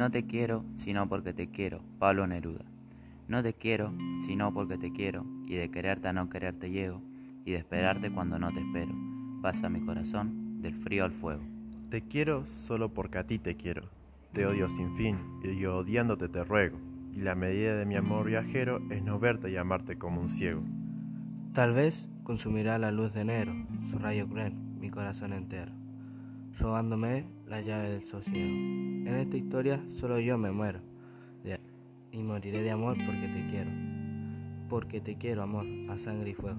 No te quiero, sino porque te quiero. Pablo Neruda. No te quiero, sino porque te quiero, y de quererte a no quererte llego, y de esperarte cuando no te espero. Pasa mi corazón del frío al fuego. Te quiero solo porque a ti te quiero. Te odio sin fin, y yo odiándote te ruego. Y la medida de mi amor viajero es no verte y amarte como un ciego. Tal vez consumirá la luz de enero, su rayo cruel, mi corazón entero, robándome la llave del sosiego. En esta historia solo yo me muero, y moriré de amor porque te quiero, porque te quiero amor, a sangre y fuego.